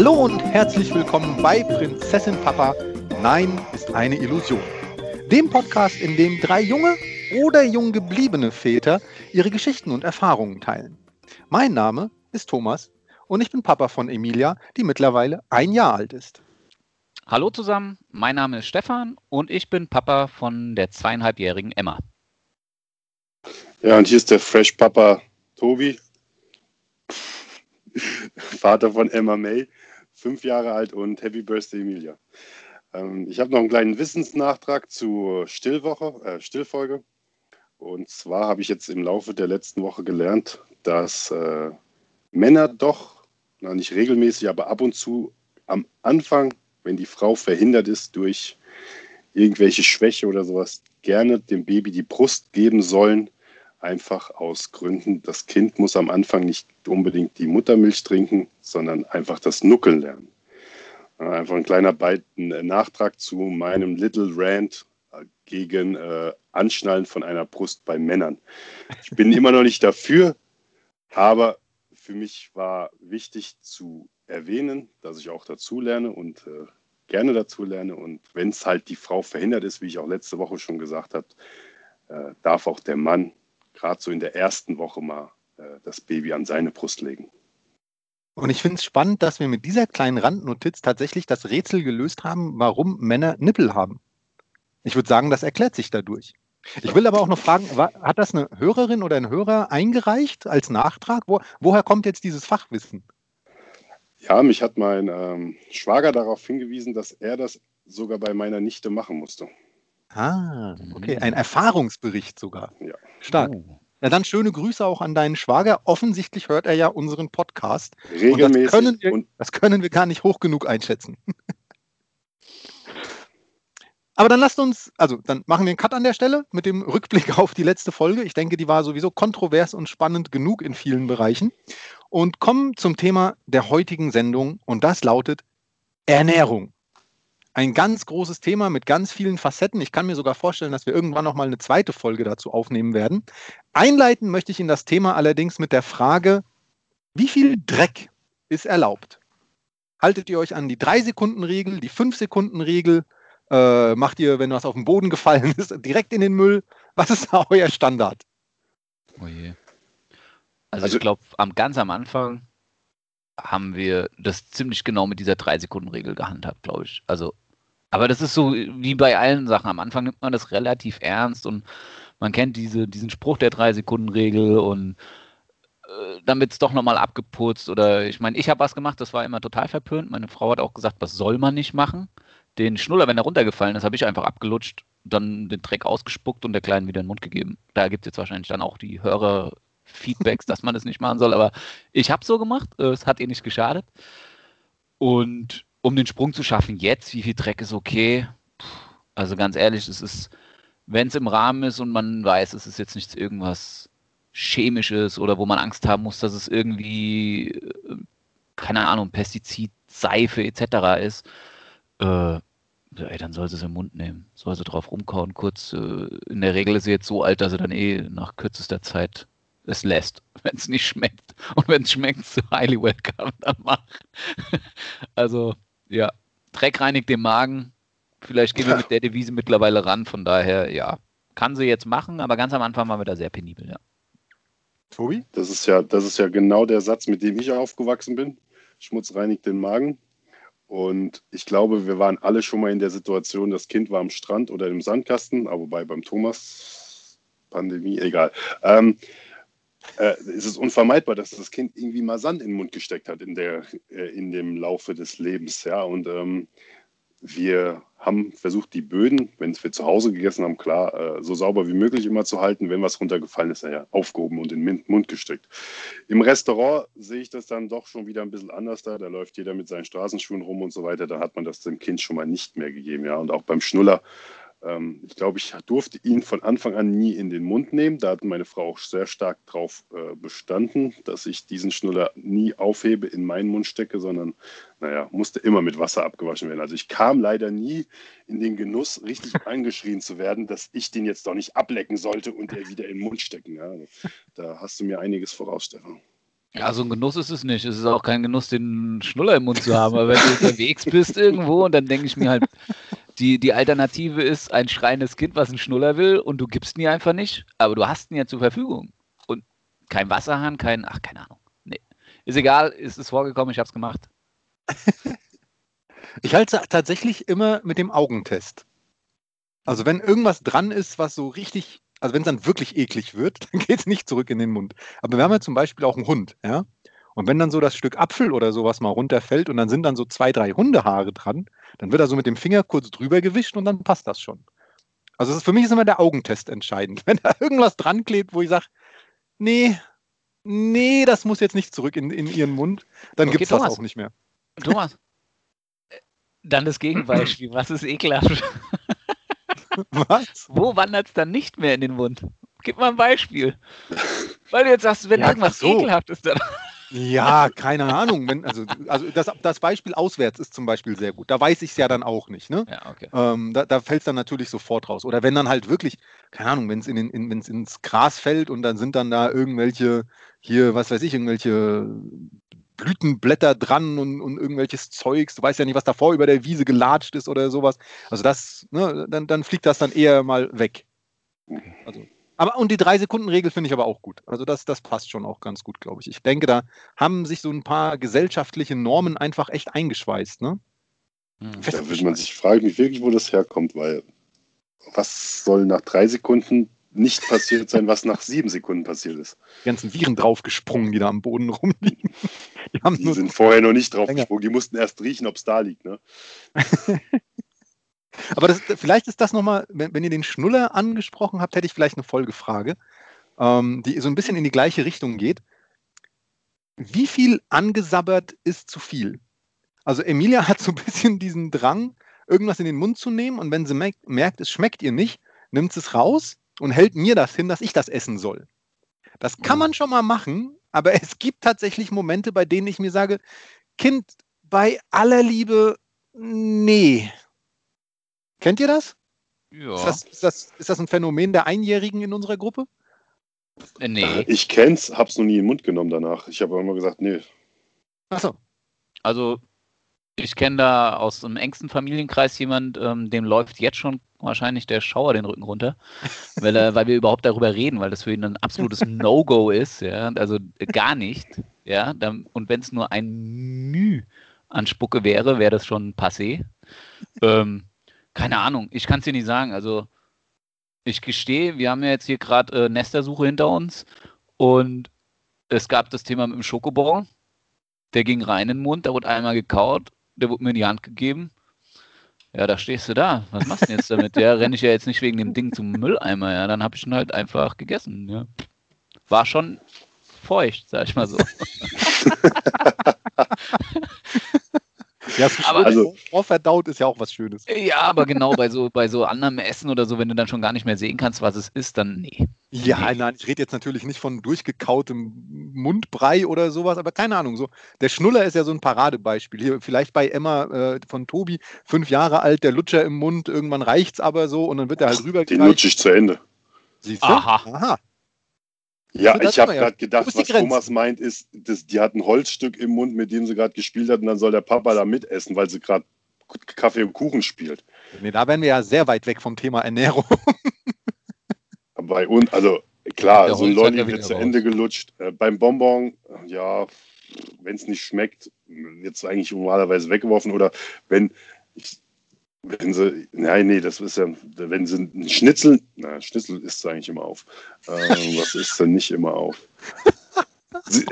Hallo und herzlich willkommen bei Prinzessin Papa. Nein ist eine Illusion. Dem Podcast, in dem drei junge oder jung gebliebene Väter ihre Geschichten und Erfahrungen teilen. Mein Name ist Thomas und ich bin Papa von Emilia, die mittlerweile ein Jahr alt ist. Hallo zusammen, mein Name ist Stefan und ich bin Papa von der zweieinhalbjährigen Emma. Ja, und hier ist der Fresh Papa Tobi, Vater von Emma May, fünf Jahre alt und Happy Birthday Emilia. Ähm, ich habe noch einen kleinen Wissensnachtrag zur Stillwoche, äh, Stillfolge. Und zwar habe ich jetzt im Laufe der letzten Woche gelernt, dass äh, Männer doch, na nicht regelmäßig, aber ab und zu am Anfang, wenn die Frau verhindert ist durch irgendwelche Schwäche oder sowas, gerne dem Baby die Brust geben sollen, einfach aus Gründen, das Kind muss am Anfang nicht unbedingt die Muttermilch trinken, sondern einfach das Nuckeln lernen. Einfach ein kleiner Beit, ein Nachtrag zu meinem Little Rant gegen äh, Anschnallen von einer Brust bei Männern. Ich bin immer noch nicht dafür, aber für mich war wichtig zu erwähnen, dass ich auch dazu lerne und äh, gerne dazu lerne. Und wenn es halt die Frau verhindert ist, wie ich auch letzte Woche schon gesagt habe, äh, darf auch der Mann gerade so in der ersten Woche mal äh, das Baby an seine Brust legen. Und ich finde es spannend, dass wir mit dieser kleinen Randnotiz tatsächlich das Rätsel gelöst haben, warum Männer Nippel haben. Ich würde sagen, das erklärt sich dadurch. Ich will aber auch noch fragen, hat das eine Hörerin oder ein Hörer eingereicht als Nachtrag? Wo, woher kommt jetzt dieses Fachwissen? Ja, mich hat mein ähm, Schwager darauf hingewiesen, dass er das sogar bei meiner Nichte machen musste. Ah, okay. Ein Erfahrungsbericht sogar. Ja. Stark. Oh. Ja, dann schöne Grüße auch an deinen Schwager. Offensichtlich hört er ja unseren Podcast. Und Regelmäßig. das können, wir, und das können wir gar nicht hoch genug einschätzen. Aber dann lasst uns, also dann machen wir einen Cut an der Stelle mit dem Rückblick auf die letzte Folge. Ich denke, die war sowieso kontrovers und spannend genug in vielen Bereichen. Und kommen zum Thema der heutigen Sendung und das lautet Ernährung. Ein ganz großes Thema mit ganz vielen Facetten. Ich kann mir sogar vorstellen, dass wir irgendwann noch mal eine zweite Folge dazu aufnehmen werden. Einleiten möchte ich in das Thema allerdings mit der Frage, wie viel Dreck ist erlaubt? Haltet ihr euch an die 3-Sekunden-Regel, die 5-Sekunden-Regel? Äh, macht ihr, wenn was auf den Boden gefallen ist, direkt in den Müll? Was ist da euer Standard? Oh je. Also, Also- ich glaube, am, ganz am Anfang haben wir das ziemlich genau mit dieser 3-Sekunden-Regel gehandhabt, glaube ich. Also, aber das ist so wie bei allen Sachen. Am Anfang nimmt man das relativ ernst und man kennt diese, diesen Spruch der 3-Sekunden-Regel und äh, dann wird es doch nochmal abgeputzt. Oder ich meine, ich habe was gemacht, das war immer total verpönt. Meine Frau hat auch gesagt, was soll man nicht machen? Den Schnuller, wenn er runtergefallen ist, habe ich einfach abgelutscht, dann den Dreck ausgespuckt und der Kleinen wieder in den Mund gegeben. Da gibt es jetzt wahrscheinlich dann auch die Hörer-Feedbacks, dass man das nicht machen soll. Aber ich habe so gemacht, äh, es hat ihr nicht geschadet. Und um den Sprung zu schaffen, jetzt, wie viel Dreck ist okay? Also ganz ehrlich, es ist, wenn es im Rahmen ist und man weiß, es ist jetzt nichts irgendwas Chemisches oder wo man Angst haben muss, dass es irgendwie, äh, keine Ahnung, Pestizid, Seife etc. ist, äh, ey, dann soll sie es im Mund nehmen, soll sie drauf rumkauen, kurz. Äh, in der Regel ist sie jetzt so alt, dass sie dann eh nach kürzester Zeit es lässt, wenn es nicht schmeckt. Und wenn es schmeckt, so highly welcome, dann mach. also, ja, Dreck reinigt den Magen. Vielleicht gehen wir mit der Devise mittlerweile ran, von daher, ja, kann sie jetzt machen, aber ganz am Anfang waren wir da sehr penibel, ja. Tobi? Das ist ja, das ist ja genau der Satz, mit dem ich aufgewachsen bin. Schmutz reinigt den Magen. Und ich glaube, wir waren alle schon mal in der Situation, das Kind war am Strand oder im Sandkasten, aber wobei beim Thomas Pandemie, egal. Ähm, äh, es ist unvermeidbar, dass das Kind irgendwie mal Sand in den Mund gesteckt hat in, der, äh, in dem Laufe des Lebens. Ja? Und ähm, wir haben versucht, die Böden, wenn wir zu Hause gegessen haben, klar, äh, so sauber wie möglich immer zu halten. Wenn was runtergefallen ist, naja, aufgehoben und in den Mund gesteckt. Im Restaurant sehe ich das dann doch schon wieder ein bisschen anders da. Da läuft jeder mit seinen Straßenschuhen rum und so weiter. Da hat man das dem Kind schon mal nicht mehr gegeben. Ja, und auch beim Schnuller ähm, ich glaube, ich durfte ihn von Anfang an nie in den Mund nehmen. Da hat meine Frau auch sehr stark drauf äh, bestanden, dass ich diesen Schnuller nie aufhebe, in meinen Mund stecke, sondern, naja, musste immer mit Wasser abgewaschen werden. Also ich kam leider nie in den Genuss, richtig angeschrien zu werden, dass ich den jetzt doch nicht ablecken sollte und er wieder in den Mund stecken. Ja, da hast du mir einiges voraus, Stefan. Ja, so ein Genuss ist es nicht. Es ist auch kein Genuss, den Schnuller im Mund zu haben. Aber wenn du unterwegs bist irgendwo und dann denke ich mir halt, die, die Alternative ist ein schreiendes Kind, was einen Schnuller will und du gibst ihn einfach nicht, aber du hast ihn ja zur Verfügung. Und kein Wasserhahn, kein, ach, keine Ahnung. Nee. Ist egal, ist es vorgekommen, ich habe es gemacht. ich halte es tatsächlich immer mit dem Augentest. Also wenn irgendwas dran ist, was so richtig, also wenn es dann wirklich eklig wird, dann geht es nicht zurück in den Mund. Aber wir haben ja zum Beispiel auch einen Hund, ja. Und wenn dann so das Stück Apfel oder sowas mal runterfällt und dann sind dann so zwei, drei Hundehaare dran, dann wird er so mit dem Finger kurz drüber gewischt und dann passt das schon. Also ist, für mich ist immer der Augentest entscheidend. Wenn da irgendwas dran klebt, wo ich sage, nee, nee, das muss jetzt nicht zurück in, in ihren Mund, dann okay, gibt es das auch nicht mehr. Thomas, dann das Gegenbeispiel. Was ist ekelhaft? Was? Wo wandert es dann nicht mehr in den Mund? Gib mal ein Beispiel. Weil du jetzt sagst, wenn ja, irgendwas so. ekelhaft dann. Ja, keine Ahnung. Wenn, also also das, das Beispiel auswärts ist zum Beispiel sehr gut. Da weiß ich es ja dann auch nicht. Ne? Ja, okay. Ähm, da da fällt es dann natürlich sofort raus. Oder wenn dann halt wirklich, keine Ahnung, wenn es in in, ins Gras fällt und dann sind dann da irgendwelche, hier, was weiß ich, irgendwelche Blütenblätter dran und, und irgendwelches Zeugs. Du weißt ja nicht, was davor über der Wiese gelatscht ist oder sowas. Also das, ne, dann, dann fliegt das dann eher mal weg. Also aber und die Drei-Sekunden-Regel finde ich aber auch gut. Also das, das passt schon auch ganz gut, glaube ich. Ich denke, da haben sich so ein paar gesellschaftliche Normen einfach echt eingeschweißt. Ne? Hm. Da würde man sich fragen, wie wirklich, wo das herkommt, weil was soll nach drei Sekunden nicht passiert sein, was nach sieben Sekunden passiert ist. Die ganzen Viren draufgesprungen, die da am Boden rumliegen. Die, die sind vorher noch nicht draufgesprungen, die mussten erst riechen, ob es da liegt. Ne? Aber das, vielleicht ist das nochmal, wenn, wenn ihr den Schnuller angesprochen habt, hätte ich vielleicht eine Folgefrage, ähm, die so ein bisschen in die gleiche Richtung geht. Wie viel angesabbert ist zu viel? Also Emilia hat so ein bisschen diesen Drang, irgendwas in den Mund zu nehmen und wenn sie merkt, es schmeckt ihr nicht, nimmt sie es raus und hält mir das hin, dass ich das essen soll. Das kann mhm. man schon mal machen, aber es gibt tatsächlich Momente, bei denen ich mir sage, Kind, bei aller Liebe, nee, Kennt ihr das? Ja. Ist das, ist das, ist das ein Phänomen der Einjährigen in unserer Gruppe? Äh, nee. Ich kenn's, hab's noch nie in den Mund genommen danach. Ich habe immer gesagt, nee. Achso. Also, ich kenne da aus einem engsten Familienkreis jemand, ähm, dem läuft jetzt schon wahrscheinlich der Schauer den Rücken runter, weil, er, weil wir überhaupt darüber reden, weil das für ihn ein absolutes No-Go ist, ja, also gar nicht, ja, und wenn es nur ein Müh an Spucke wäre, wäre das schon passé. Ähm, keine Ahnung, ich kann es dir nicht sagen. Also, ich gestehe, wir haben ja jetzt hier gerade äh, Nestersuche hinter uns und es gab das Thema mit dem Schokobon. Der ging rein in den Mund, da wurde einmal gekaut, der wurde mir in die Hand gegeben. Ja, da stehst du da. Was machst du denn jetzt damit? Ja, renne ich ja jetzt nicht wegen dem Ding zum Mülleimer. Ja, dann habe ich ihn halt einfach gegessen. Ja. War schon feucht, sag ich mal so. Ja, aber also, vorverdaut ist ja auch was Schönes. Ja, aber genau, bei so, bei so anderem Essen oder so, wenn du dann schon gar nicht mehr sehen kannst, was es ist, dann nee. Ja, nee. nein, ich rede jetzt natürlich nicht von durchgekautem Mundbrei oder sowas, aber keine Ahnung. So, der Schnuller ist ja so ein Paradebeispiel. Hier vielleicht bei Emma äh, von Tobi, fünf Jahre alt, der Lutscher im Mund, irgendwann reicht es aber so und dann wird er halt rüber. Den lutsche ich zu Ende. Siehst du? Aha. Aha. Ja, ich habe gerade gedacht, was Thomas meint, ist, dass die hat ein Holzstück im Mund, mit dem sie gerade gespielt hat, und dann soll der Papa da mitessen, weil sie gerade Kaffee und Kuchen spielt. Nee, da wären wir ja sehr weit weg vom Thema Ernährung. Bei uns, also klar, so ein Lolli wird zu Ende gelutscht. Äh, beim Bonbon, ja, wenn es nicht schmeckt, wird es eigentlich normalerweise weggeworfen. Oder wenn, ich, wenn sie, nein, nee, das ist ja, wenn sie ein Schnitzel, na, Schnitzel isst sie eigentlich immer auf. Ähm, was ist denn nicht immer auf?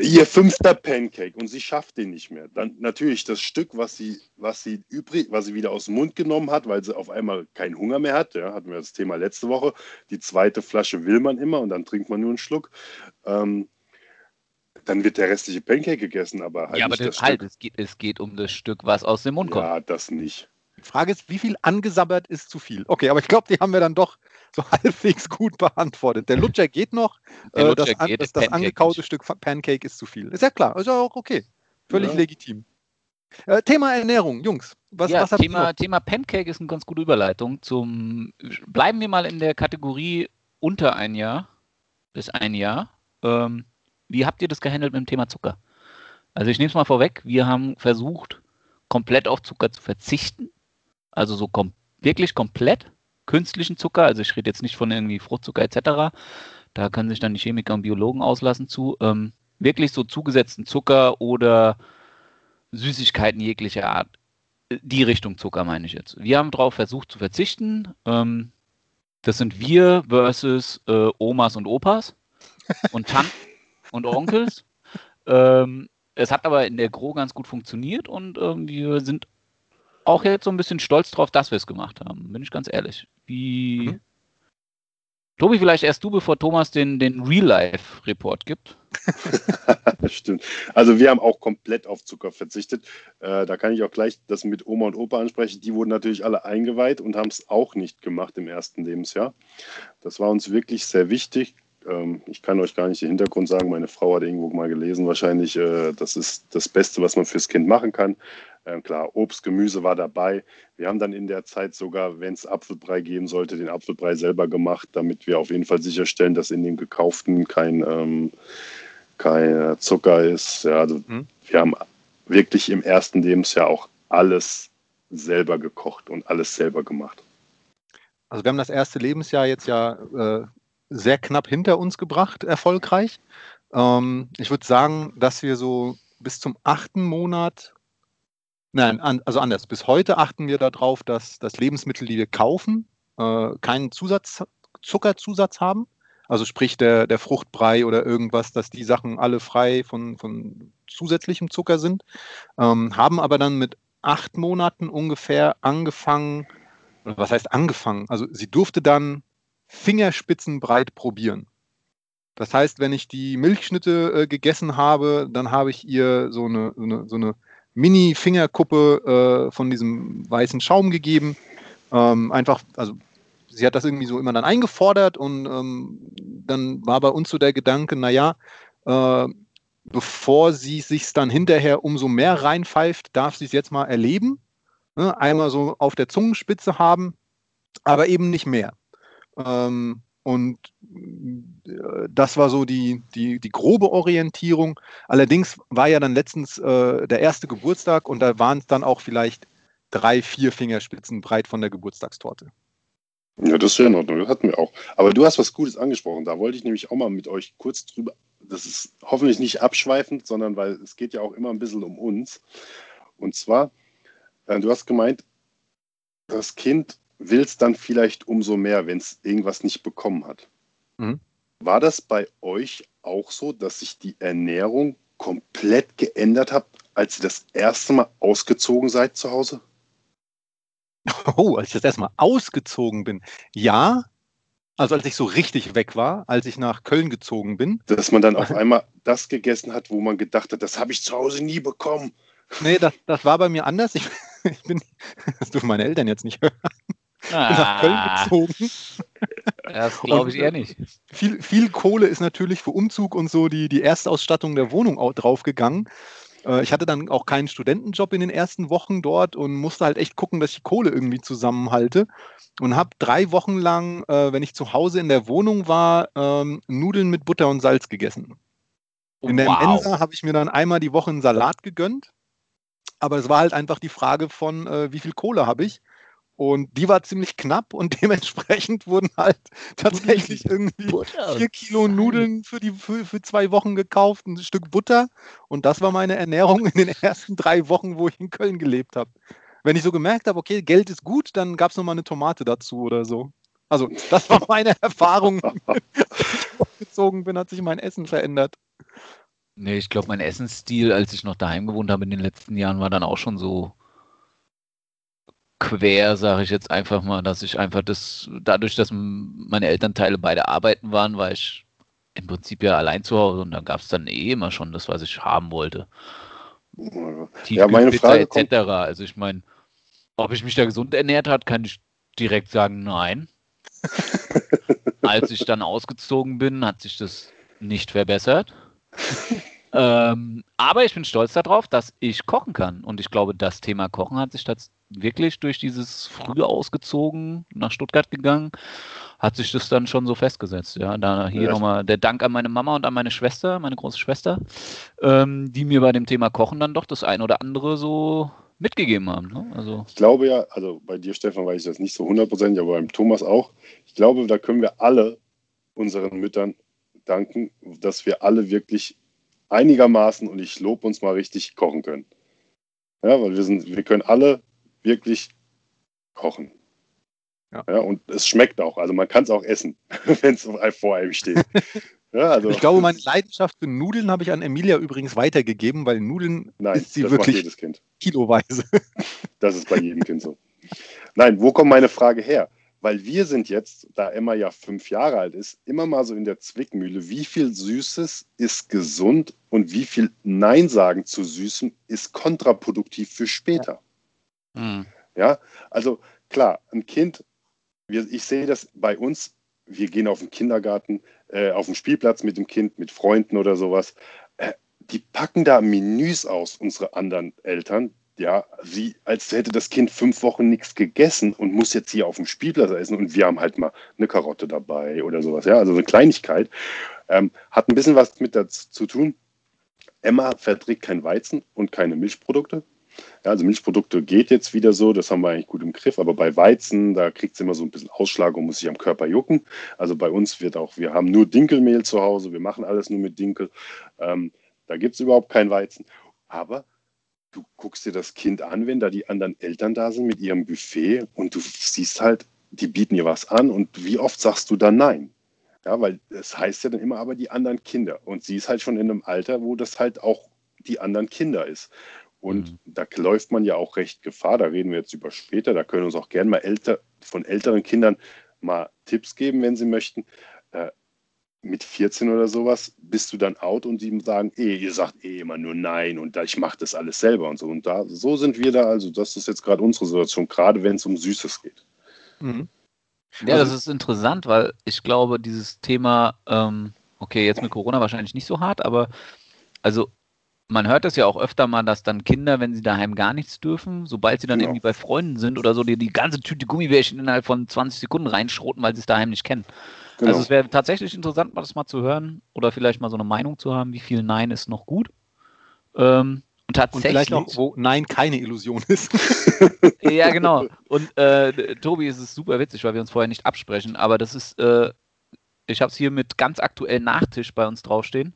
ihr fünfter Pancake und sie schafft den nicht mehr. Dann natürlich das Stück, was sie, was sie übrig, was sie wieder aus dem Mund genommen hat, weil sie auf einmal keinen Hunger mehr hat. Ja, hatten wir das Thema letzte Woche. Die zweite Flasche will man immer und dann trinkt man nur einen Schluck. Ähm, dann wird der restliche Pancake gegessen, aber halt ja, aber nicht das, das halt, es geht, es geht um das Stück, was aus dem Mund kommt. Ja, das nicht. Die Frage ist, wie viel angesabbert ist zu viel? Okay, aber ich glaube, die haben wir dann doch so halbwegs gut beantwortet. Der Lutscher geht noch, Der äh, Lutscher das, an- geht, das, das Pancake angekaute. Stück Pancake ist zu viel. Ist ja klar, ist ja auch okay. Völlig Ja. legitim. Äh, Thema Ernährung, Jungs. Was, ja, was Thema, noch? Thema Pancake ist eine ganz gute Überleitung zum. Bleiben wir mal in der Kategorie unter ein Jahr bis ein Jahr. Ähm, wie habt ihr das gehandelt mit dem Thema Zucker? Also ich nehme es mal vorweg, wir haben versucht, komplett auf Zucker zu verzichten. Also so kom wirklich komplett künstlichen Zucker. Also ich rede jetzt nicht von irgendwie Fruchtzucker etc. Da können sich dann die Chemiker und Biologen auslassen zu. Ähm, wirklich so zugesetzten Zucker oder Süßigkeiten jeglicher Art die Richtung Zucker meine ich jetzt. Wir haben darauf versucht zu verzichten. Ähm, das sind wir versus äh, Omas und Opas und Tanten und Onkels. Ähm, es hat aber in der Gro ganz gut funktioniert und ähm, wir sind auch jetzt so ein bisschen stolz drauf, dass wir es gemacht haben. Bin ich ganz ehrlich. Wie. Mhm. Tobi, vielleicht erst du, bevor Thomas den, den Real-Life-Report gibt. Das stimmt. Also wir haben auch komplett auf Zucker verzichtet. Äh, da kann ich auch gleich das mit Oma und Opa ansprechen. Die wurden natürlich alle eingeweiht und haben es auch nicht gemacht im ersten Lebensjahr. Das war uns wirklich sehr wichtig. Ähm, ich kann euch gar nicht den Hintergrund sagen. Meine Frau hat irgendwo mal gelesen, wahrscheinlich, äh, das ist das Beste, was man fürs Kind machen kann. Ähm, klar, Obst, Gemüse war dabei. Wir haben dann in der Zeit sogar, wenn es Apfelbrei geben sollte, den Apfelbrei selber gemacht, damit wir auf jeden Fall sicherstellen, dass in dem gekauften kein, ähm, kein Zucker ist. Ja, also Mhm. wir haben wirklich im ersten Lebensjahr auch alles selber gekocht und alles selber gemacht. Also wir haben das erste Lebensjahr jetzt ja äh, sehr knapp hinter uns gebracht, erfolgreich. Ähm, ich würde sagen, dass wir so bis zum achten Monat, nein, an, also anders, bis heute achten wir darauf, dass das Lebensmittel, die wir kaufen, äh, keinen Zusatz, Zuckerzusatz haben. Also sprich der, der Fruchtbrei oder irgendwas, dass die Sachen alle frei von, von zusätzlichem Zucker sind. Ähm, haben aber dann mit acht Monaten ungefähr angefangen, was heißt angefangen? Also sie durfte dann fingerspitzenbreit probieren. Das heißt, wenn ich die Milchschnitte äh, gegessen habe, dann habe ich ihr so eine, so eine, so eine Mini-Fingerkuppe äh, von diesem weißen Schaum gegeben. Ähm, einfach, also sie hat das irgendwie so immer dann eingefordert und ähm, dann war bei uns so der Gedanke, naja, äh, bevor sie sich dann hinterher umso mehr reinpfeift, darf sie es jetzt mal erleben. Ne? Einmal so auf der Zungenspitze haben, aber eben nicht mehr. Ähm, und äh, das war so die, die, die grobe Orientierung. Allerdings war ja dann letztens äh, der erste Geburtstag und da waren es dann auch vielleicht drei, vier Fingerspitzen breit von der Geburtstagstorte. Ja, das ist ja in Ordnung, das hatten wir auch. Aber du hast was Gutes angesprochen, da wollte ich nämlich auch mal mit euch kurz drüber, das ist hoffentlich nicht abschweifend, sondern weil es geht ja auch immer ein bisschen um uns. Und zwar, äh, du hast gemeint, das Kind will es dann vielleicht umso mehr, wenn es irgendwas nicht bekommen hat. Mhm. War das bei euch auch so, dass sich die Ernährung komplett geändert hat, als ihr das erste Mal ausgezogen seid zu Hause? Oh, als ich das erstmal ausgezogen bin. Ja, also als ich so richtig weg war, als ich nach Köln gezogen bin. Dass man dann auf einmal das gegessen hat, wo man gedacht hat, das habe ich zu Hause nie bekommen. Nee, das, das war bei mir anders. Ich, ich bin, das dürfen meine Eltern jetzt nicht hören, bin nach Köln Ah, gezogen. das glaube ich Und, eher nicht. Viel, viel Kohle ist natürlich für Umzug und so die, die Erstausstattung der Wohnung au- draufgegangen. Äh, Ich hatte dann auch keinen Studentenjob in den ersten Wochen dort und musste halt echt gucken, dass ich die Kohle irgendwie zusammenhalte. Und habe drei Wochen lang, äh, wenn ich zu Hause in der Wohnung war, ähm, Nudeln mit Butter und Salz gegessen. In der Mensa habe ich mir dann einmal die Woche einen Salat gegönnt. Aber es war halt einfach die Frage von, äh, wie viel Kohle habe ich? Und die war ziemlich knapp und dementsprechend wurden halt tatsächlich irgendwie Butter. vier Kilo Nudeln für, die, für, für zwei Wochen gekauft, ein Stück Butter. Und das war meine Ernährung in den ersten drei Wochen, wo ich in Köln gelebt habe. Wenn ich so gemerkt habe, okay, Geld ist gut, dann gab es nochmal eine Tomate dazu oder so. Also, das war meine Erfahrung. Als ich gezogen bin, hat sich mein Essen verändert. Nee, ich glaube, mein Essensstil, als ich noch daheim gewohnt habe in den letzten Jahren, war dann auch schon so quer, sage ich jetzt einfach mal, dass ich einfach das, dadurch, dass meine Elternteile beide arbeiten waren, war ich im Prinzip ja allein zu Hause und da gab es dann eh immer schon das, was ich haben wollte. Ja, meine Frage etc. Also ich meine, ob ich mich da gesund ernährt hat, kann ich direkt sagen, nein. Als ich dann ausgezogen bin, hat sich das nicht verbessert. ähm, aber ich bin stolz darauf, dass ich kochen kann. Und ich glaube, das Thema Kochen hat sich wirklich durch dieses frühe ausgezogen nach Stuttgart gegangen, hat sich das dann schon so festgesetzt. Ja, da hier ja, nochmal der Dank an meine Mama und an meine Schwester, meine große Schwester, ähm, die mir bei dem Thema Kochen dann doch das ein oder andere so mitgegeben haben. Ne? Also ich glaube ja, also bei dir, Stefan, weiß ich das nicht so hundertprozentig, aber beim Thomas auch. Ich glaube, da können wir alle unseren Müttern danken, dass wir alle wirklich einigermaßen, und ich lobe uns mal richtig, kochen können. Ja, weil wir sind, wir können alle wirklich kochen. Ja. ja. und es schmeckt auch. Also man kann es auch essen, wenn es vor einem steht. Ja, also. Ich glaube, meine Leidenschaft für Nudeln habe ich an Emilia übrigens weitergegeben, weil Nudeln Nein, ist sie wirklich kiloweise. Das ist bei jedem Kind so. Nein, wo kommt meine Frage her? Weil wir sind jetzt, da Emma ja fünf Jahre alt ist, immer mal so in der Zwickmühle, wie viel Süßes ist gesund und wie viel Nein sagen zu Süßem ist kontraproduktiv für später. Ja, mhm. ja? also klar, ein Kind, ich sehe das bei uns, wir gehen auf den Kindergarten, äh, auf den Spielplatz mit dem Kind, mit Freunden oder sowas. Äh, die packen da Menüs aus, unsere anderen Eltern, ja, wie als hätte das Kind fünf Wochen nichts gegessen und muss jetzt hier auf dem Spielplatz essen und wir haben halt mal eine Karotte dabei oder sowas, ja, also eine Kleinigkeit. Ähm, hat ein bisschen was mit dazu zu tun. Emma verträgt kein Weizen und keine Milchprodukte. Ja, also Milchprodukte geht jetzt wieder so, das haben wir eigentlich gut im Griff, aber bei Weizen, da kriegt es immer so ein bisschen Ausschlag und muss sich am Körper jucken. Also bei uns wird auch, wir haben nur Dinkelmehl zu Hause, wir machen alles nur mit Dinkel. Ähm, da gibt es überhaupt kein Weizen. Aber du guckst dir das Kind an, wenn da die anderen Eltern da sind mit ihrem Buffet und du siehst halt, die bieten ihr was an und wie oft sagst du dann nein? Ja, weil es das heißt ja dann immer aber die anderen Kinder. Und sie ist halt schon in einem Alter, wo das halt auch die anderen Kinder ist. Und mhm. da läuft man ja auch recht Gefahr, da reden wir jetzt über später, da können uns auch gerne mal älter, von älteren Kindern mal Tipps geben, wenn sie möchten. Äh, mit 14 oder sowas bist du dann out und die sagen, eh, ihr sagt eh immer nur nein und ich mache das alles selber und so. Und da, so sind wir da, also das ist jetzt gerade unsere Situation, gerade wenn es um Süßes geht. Mhm. Ja, das ist interessant, weil ich glaube, dieses Thema, ähm, okay, jetzt mit Corona wahrscheinlich nicht so hart, aber also man hört das ja auch öfter mal, dass dann Kinder, wenn sie daheim gar nichts dürfen, sobald sie dann genau. irgendwie bei Freunden sind oder so, die die ganze Tüte Gummibärchen innerhalb von 20 Sekunden reinschroten, weil sie es daheim nicht kennen. Genau. Also es wäre tatsächlich interessant, mal das mal zu hören oder vielleicht mal so eine Meinung zu haben, wie viel Nein ist noch gut. Ähm, und tatsächlich. Und vielleicht noch, wo Nein keine Illusion ist. ja, genau. Und äh, Tobi ist es super witzig, weil wir uns vorher nicht absprechen, aber das ist, äh, ich habe es hier mit ganz aktuell Nachtisch bei uns draufstehen.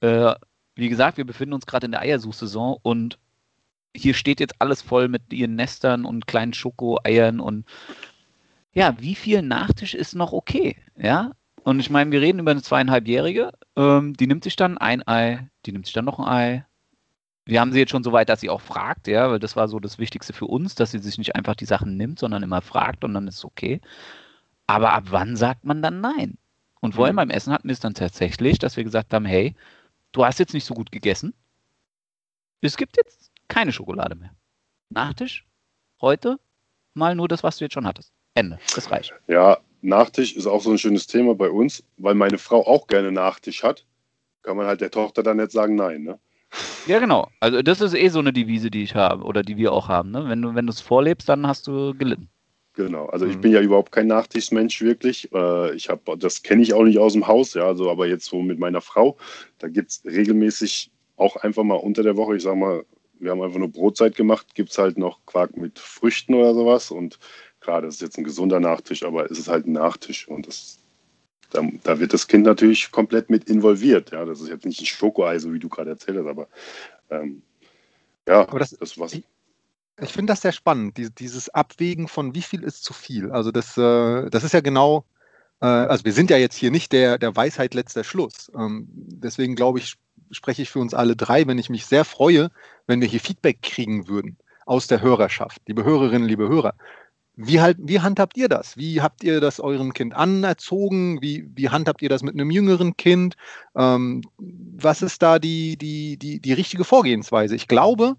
Äh, wie gesagt, wir befinden uns gerade in der Eiersuchsaison und hier steht jetzt alles voll mit ihren Nestern und kleinen Schokoeiern und ja, wie viel Nachtisch ist noch okay? Ja, und ich meine, wir reden über eine zweieinhalbjährige, ähm, die nimmt sich dann ein Ei, die nimmt sich dann noch ein Ei. Wir haben sie jetzt schon so weit, dass sie auch fragt, ja, weil das war so das Wichtigste für uns, dass sie sich nicht einfach die Sachen nimmt, sondern immer fragt und dann ist es okay. Aber ab wann sagt man dann nein? Und vorhin mhm. beim Essen hatten wir es dann tatsächlich, dass wir gesagt haben, hey, du hast jetzt nicht so gut gegessen. Es gibt jetzt keine Schokolade mehr. Nachtisch, heute mal nur das, was du jetzt schon hattest. Ende. Das reicht. Ja, Nachtisch ist auch so ein schönes Thema bei uns, weil meine Frau auch gerne Nachtisch hat. Kann man halt der Tochter dann nicht sagen, nein, ne? Ja, genau. Also das ist eh so eine Devise, die ich habe oder die wir auch haben. Ne? Wenn du wenn es vorlebst, dann hast du gelitten. Genau, also ich mhm. bin ja überhaupt kein Nachtischmensch wirklich. Äh, ich habe, das kenne ich auch nicht aus dem Haus, ja, also aber jetzt so mit meiner Frau, da gibt es regelmäßig auch einfach mal unter der Woche, ich sag mal, wir haben einfach nur Brotzeit gemacht, gibt es halt noch Quark mit Früchten oder sowas und klar, das ist jetzt ein gesunder Nachtisch, aber es ist halt ein Nachtisch und das, da, da, wird das Kind natürlich komplett mit involviert. Ja, das ist jetzt nicht ein Schokoei, so wie du gerade erzählt hast, aber ähm, ja, aber das, das was. Ich, ich finde das sehr spannend, die, dieses Abwägen von wie viel ist zu viel. Also das, äh, das ist ja genau, äh, also wir sind ja jetzt hier nicht der, der Weisheit letzter Schluss. Ähm, deswegen glaube ich, spreche ich für uns alle drei, wenn ich mich sehr freue, wenn wir hier Feedback kriegen würden aus der Hörerschaft, liebe Hörerinnen, liebe Hörer. Wie, halt, wie handhabt ihr das? Wie habt ihr das eurem Kind anerzogen? Wie, wie handhabt ihr das mit einem jüngeren Kind? Ähm, was ist da die, die, die, die richtige Vorgehensweise? Ich glaube,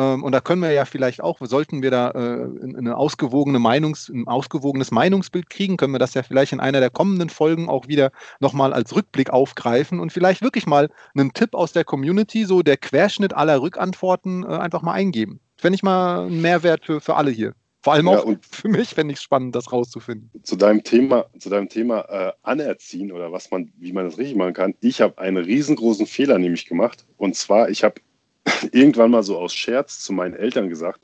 und da können wir ja vielleicht auch, sollten wir da äh, eine ausgewogene Meinungs-, ein ausgewogenes Meinungsbild kriegen, können wir das ja vielleicht in einer der kommenden Folgen auch wieder nochmal als Rückblick aufgreifen und vielleicht wirklich mal einen Tipp aus der Community, so der Querschnitt aller Rückantworten, äh, einfach mal eingeben. Fände ich mal ein Mehrwert für, für alle hier. Vor allem auch ja, für mich fände ich es spannend, das rauszufinden. Zu deinem Thema, zu deinem Thema äh, anerziehen oder was man, wie man das richtig machen kann. Ich habe einen riesengroßen Fehler nämlich gemacht. Und zwar, ich habe irgendwann mal so aus Scherz zu meinen Eltern gesagt,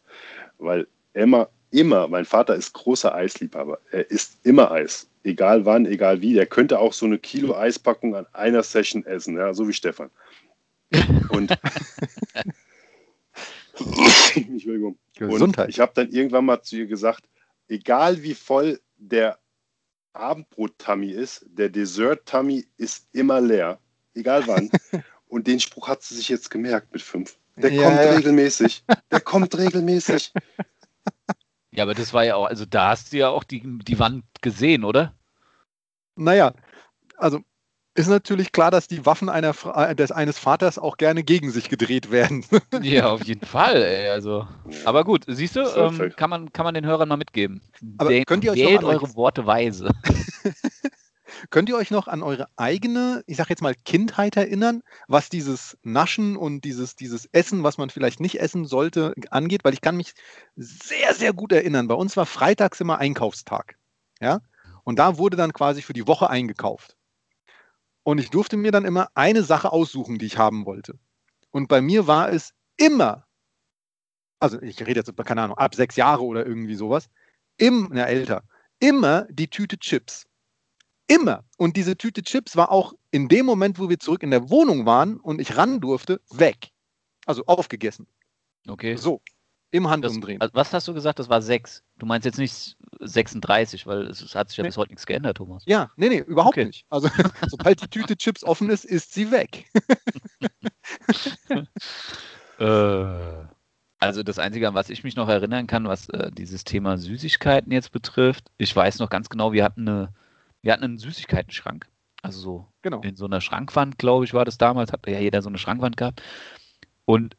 weil Emma immer, mein Vater ist großer Eisliebhaber. Er isst immer Eis. Egal wann, egal wie. Der könnte auch so eine Kilo Eispackung an einer Session essen, ja, so wie Stefan. Und Entschuldigung. Gesundheit. Und ich habe dann irgendwann mal zu ihr gesagt, egal wie voll der Abendbrot-Tummy ist, der Dessert-Tummy ist immer leer. Egal wann. Und den Spruch hat sie sich jetzt gemerkt mit fünf. Der ja, kommt ja. regelmäßig. Der kommt regelmäßig. Ja, aber das war ja auch, also da hast du ja auch die, die Wand gesehen, oder? Naja, also ist natürlich klar, dass die Waffen einer, äh, des, eines Vaters auch gerne gegen sich gedreht werden. ja, auf jeden Fall. Ey, also. Aber gut, siehst du, ähm, kann, man, kann man den Hörern mal mitgeben. Aber Den, könnt ihr euch wählt eure Worte weise. könnt ihr euch noch an eure eigene, ich sag jetzt mal, Kindheit erinnern, was dieses Naschen und dieses, dieses Essen, was man vielleicht nicht essen sollte, angeht? Weil ich kann mich sehr, sehr gut erinnern. Bei uns war freitags immer Einkaufstag. Ja? Und da wurde dann quasi für die Woche eingekauft. Und ich durfte mir dann immer eine Sache aussuchen, die ich haben wollte. Und bei mir war es immer, also ich rede jetzt, keine Ahnung, ab sechs Jahre oder irgendwie sowas, im, ja, älter, immer die Tüte Chips. Immer. Und diese Tüte Chips war auch in dem Moment, wo wir zurück in der Wohnung waren und ich ran durfte, weg. Also aufgegessen. Okay. So. Im Handumdrehen. Das, was hast du gesagt? Das war sechs. Du meinst jetzt nicht 36, weil es, es hat sich ja nee. bis heute nichts geändert, Thomas. Ja, nee, nee, überhaupt okay. nicht. Also, sobald die Tüte Chips offen ist, ist sie weg. äh, also, das Einzige, an was ich mich noch erinnern kann, was äh, dieses Thema Süßigkeiten jetzt betrifft, ich weiß noch ganz genau, wir hatten, eine, wir hatten einen Süßigkeitenschrank. Also, so genau. in so einer Schrankwand, glaube ich, war das damals, hat ja jeder so eine Schrankwand gehabt. Und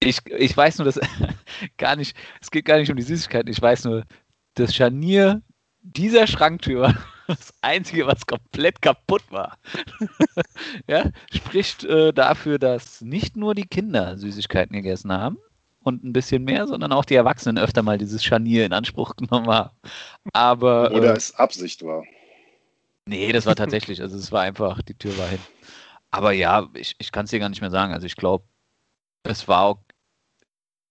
ich, ich weiß nur, dass gar nicht, es geht gar nicht um die Süßigkeiten. Ich weiß nur, das Scharnier dieser Schranktür war das Einzige, was komplett kaputt war. ja, spricht äh, dafür, dass nicht nur die Kinder Süßigkeiten gegessen haben und ein bisschen mehr, sondern auch die Erwachsenen öfter mal dieses Scharnier in Anspruch genommen haben. Aber, Oder äh, es Absicht war. Nee, das war tatsächlich, also es war einfach, die Tür war hin. Aber ja, ich, ich kann es dir gar nicht mehr sagen. Also ich glaube, es war auch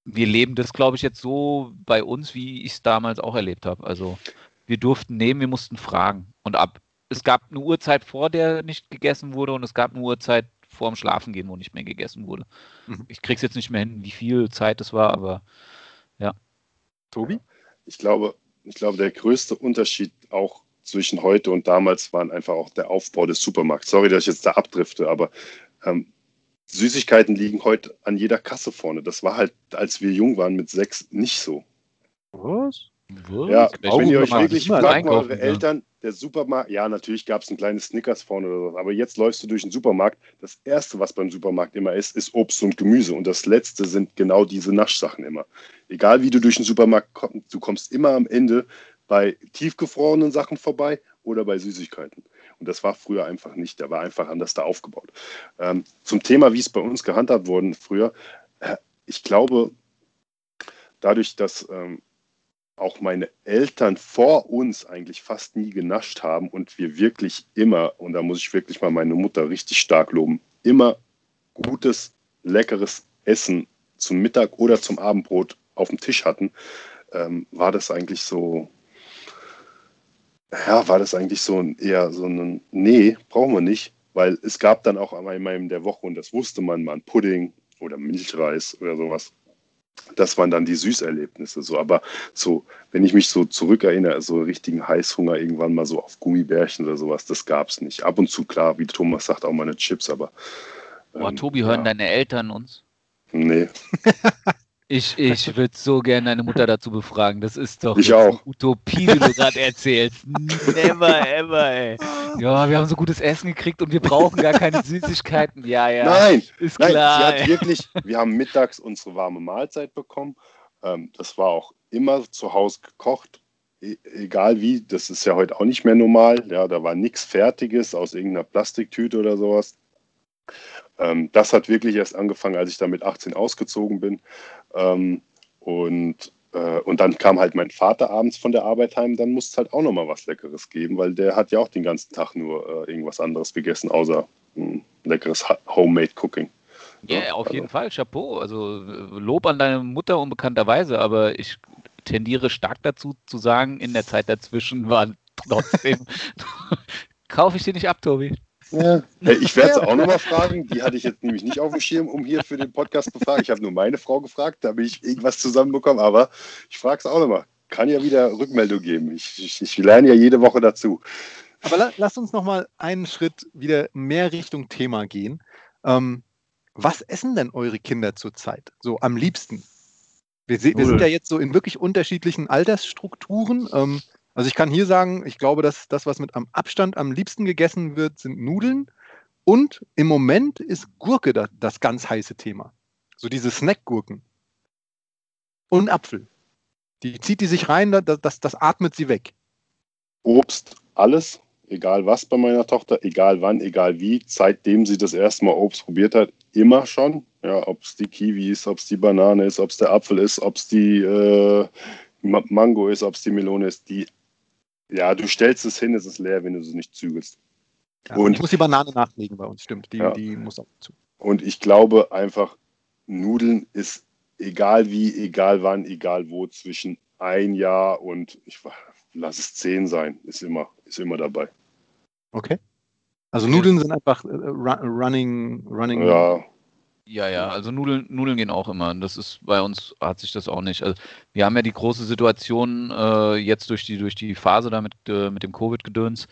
wir leben das, glaube ich, jetzt so bei uns, wie ich es damals auch erlebt habe. Also wir durften nehmen, wir mussten fragen. Und ab, es gab eine Uhrzeit, vor der nicht gegessen wurde und es gab eine Uhrzeit vor dem Schlafengehen, wo nicht mehr gegessen wurde. Mhm. Ich krieg's jetzt nicht mehr hin, wie viel Zeit es war, aber ja. Tobi? Ich glaube, ich glaube, der größte Unterschied auch zwischen heute und damals war einfach auch der Aufbau des Supermarkts. Sorry, dass ich jetzt da abdrifte, aber ähm, Süßigkeiten liegen heute an jeder Kasse vorne. Das war halt, als wir jung waren mit sechs, nicht so. Was? Ja, wenn ihr euch wirklich fragt, eure Eltern, der Supermarkt, ja, natürlich gab es ein kleines Snickers vorne oder so, aber jetzt läufst du durch den Supermarkt. Das Erste, was beim Supermarkt immer ist, ist Obst und Gemüse. Und das Letzte sind genau diese Naschsachen immer. Egal wie du durch den Supermarkt kommst, du kommst immer am Ende bei tiefgefrorenen Sachen vorbei oder bei Süßigkeiten. Und das war früher einfach nicht. Der war einfach anders da aufgebaut. Ähm, zum Thema, wie es bei uns gehandhabt wurde früher. Äh, ich glaube, dadurch, dass ähm, auch meine Eltern vor uns eigentlich fast nie genascht haben und wir wirklich immer, und da muss ich wirklich mal meine Mutter richtig stark loben, immer gutes, leckeres Essen zum Mittag oder zum Abendbrot auf dem Tisch hatten, ähm, war das eigentlich so, ja, war das eigentlich so ein, eher so ein, nee, brauchen wir nicht, weil es gab dann auch einmal in der Woche, und das wusste man, mal ein Pudding oder Milchreis oder sowas. Das waren dann die Süßerlebnisse. So, aber so, wenn ich mich so zurückerinnere, so richtigen Heißhunger irgendwann mal so auf Gummibärchen oder sowas, das gab es nicht. Ab und zu, klar, wie Thomas sagt, auch mal eine Chips, aber Boah, Ähm, Tobi, hören ja. deine Eltern uns? Nee, Ich, ich würde so gerne deine Mutter dazu befragen. Das ist doch Ich auch. Utopie, die du gerade erzählst. Never ever, ey. Ja, wir haben so gutes Essen gekriegt und wir brauchen gar keine Süßigkeiten. Ja, ja. nein, ist nein, klar. sie hat ey. wirklich, wir haben mittags unsere warme Mahlzeit bekommen. Ähm, das war auch immer zu Hause gekocht, e egal wie. Das ist ja heute auch nicht mehr normal. Ja, da war nichts Fertiges aus irgendeiner Plastiktüte oder sowas. Ähm, das hat wirklich erst angefangen, als ich da mit 18 ausgezogen bin. Ähm, und, äh, und dann kam halt mein Vater abends von der Arbeit heim, dann musste es halt auch nochmal was Leckeres geben, weil der hat ja auch den ganzen Tag nur äh, irgendwas anderes gegessen, außer mh, leckeres Ha- Homemade Cooking. Ja, auf also- jeden Fall, Chapeau. Also äh, Lob an deine Mutter unbekannterweise, aber ich tendiere stark dazu zu sagen, in der Zeit dazwischen war trotzdem. Kaufe ich dir nicht ab, Tobi. Ja. Ich werde sie auch nochmal fragen. Die hatte ich jetzt nämlich nicht auf dem Schirm, um hier für den Podcast befragen. Ich habe nur meine Frau gefragt, da habe ich irgendwas zusammenbekommen. Aber ich frage es auch nochmal. Kann ja wieder Rückmeldung geben. Ich, ich, ich lerne ja jede Woche dazu. Aber la lasst uns noch mal einen Schritt wieder mehr Richtung Thema gehen. Ähm, was essen denn eure Kinder zurzeit? So am liebsten? Wir, wir sind ja jetzt so in wirklich unterschiedlichen Altersstrukturen. Ähm, also ich kann hier sagen, ich glaube, dass das, was mit am Abstand am liebsten gegessen wird, sind Nudeln. Und im Moment ist Gurke da, das ganz heiße Thema. So diese Snackgurken. Und Apfel. Die zieht die sich rein, das, das, das atmet sie weg. Obst, alles, egal was bei meiner Tochter, egal wann, egal wie, seitdem sie das erste Mal Obst probiert hat, immer schon. Ja, ob es die Kiwi ist, ob es die Banane ist, ob es der Apfel ist, ob es die äh, Ma- Mango ist, ob es die Melone ist, die, ja, du stellst es hin, es ist leer, wenn du es nicht zügelst. Ja, Und- ich muss die Banane nachlegen bei uns, stimmt. Die, Ja. die muss auch zu. Und ich glaube einfach, Nudeln ist egal wie, egal wann, egal wo, zwischen ein Jahr und ich lass es zehn sein, ist immer, ist immer dabei. Okay. Also Nudeln sind einfach äh, ru- running, running. Ja, Ja, ja, also Nudeln, Nudeln gehen auch immer. Das ist bei uns hat sich das auch nicht. Also wir haben ja die große Situation äh, jetzt durch die durch die Phase da mit, äh, mit dem Covid-Gedöns,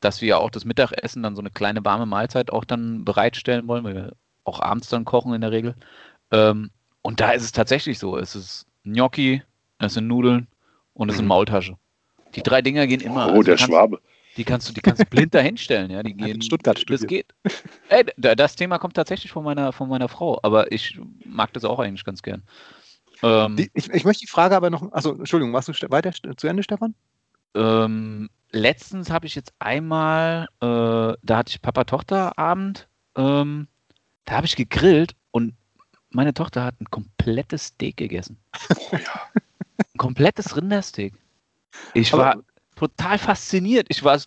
dass wir ja auch das Mittagessen dann so eine kleine warme Mahlzeit auch dann bereitstellen wollen, weil wir auch abends dann kochen in der Regel. Ähm, und da ist es tatsächlich so. Es ist Gnocchi, es sind Nudeln und es sind Maultasche. Die drei Dinger gehen immer. oh, Also der Schwabe. Die kannst du, die kannst du blind dahinstellen, ja. Die Hat in gehen. Stuttgart Das studiert. geht. Ey, da- das Thema kommt tatsächlich von meiner, von meiner Frau, aber ich mag das auch eigentlich ganz gern. Ähm, Die, ich, ich möchte die Frage aber noch. Also Entschuldigung, machst du weiter zu Ende, Stefan? ähm, letztens habe ich jetzt einmal, äh, da hatte ich Papa-Tochter-Abend, ähm, da habe ich gegrillt und meine Tochter hat ein komplettes Steak gegessen. Oh ja. Ein komplettes Rindersteak. Ich Aber- war total fasziniert. Ich war,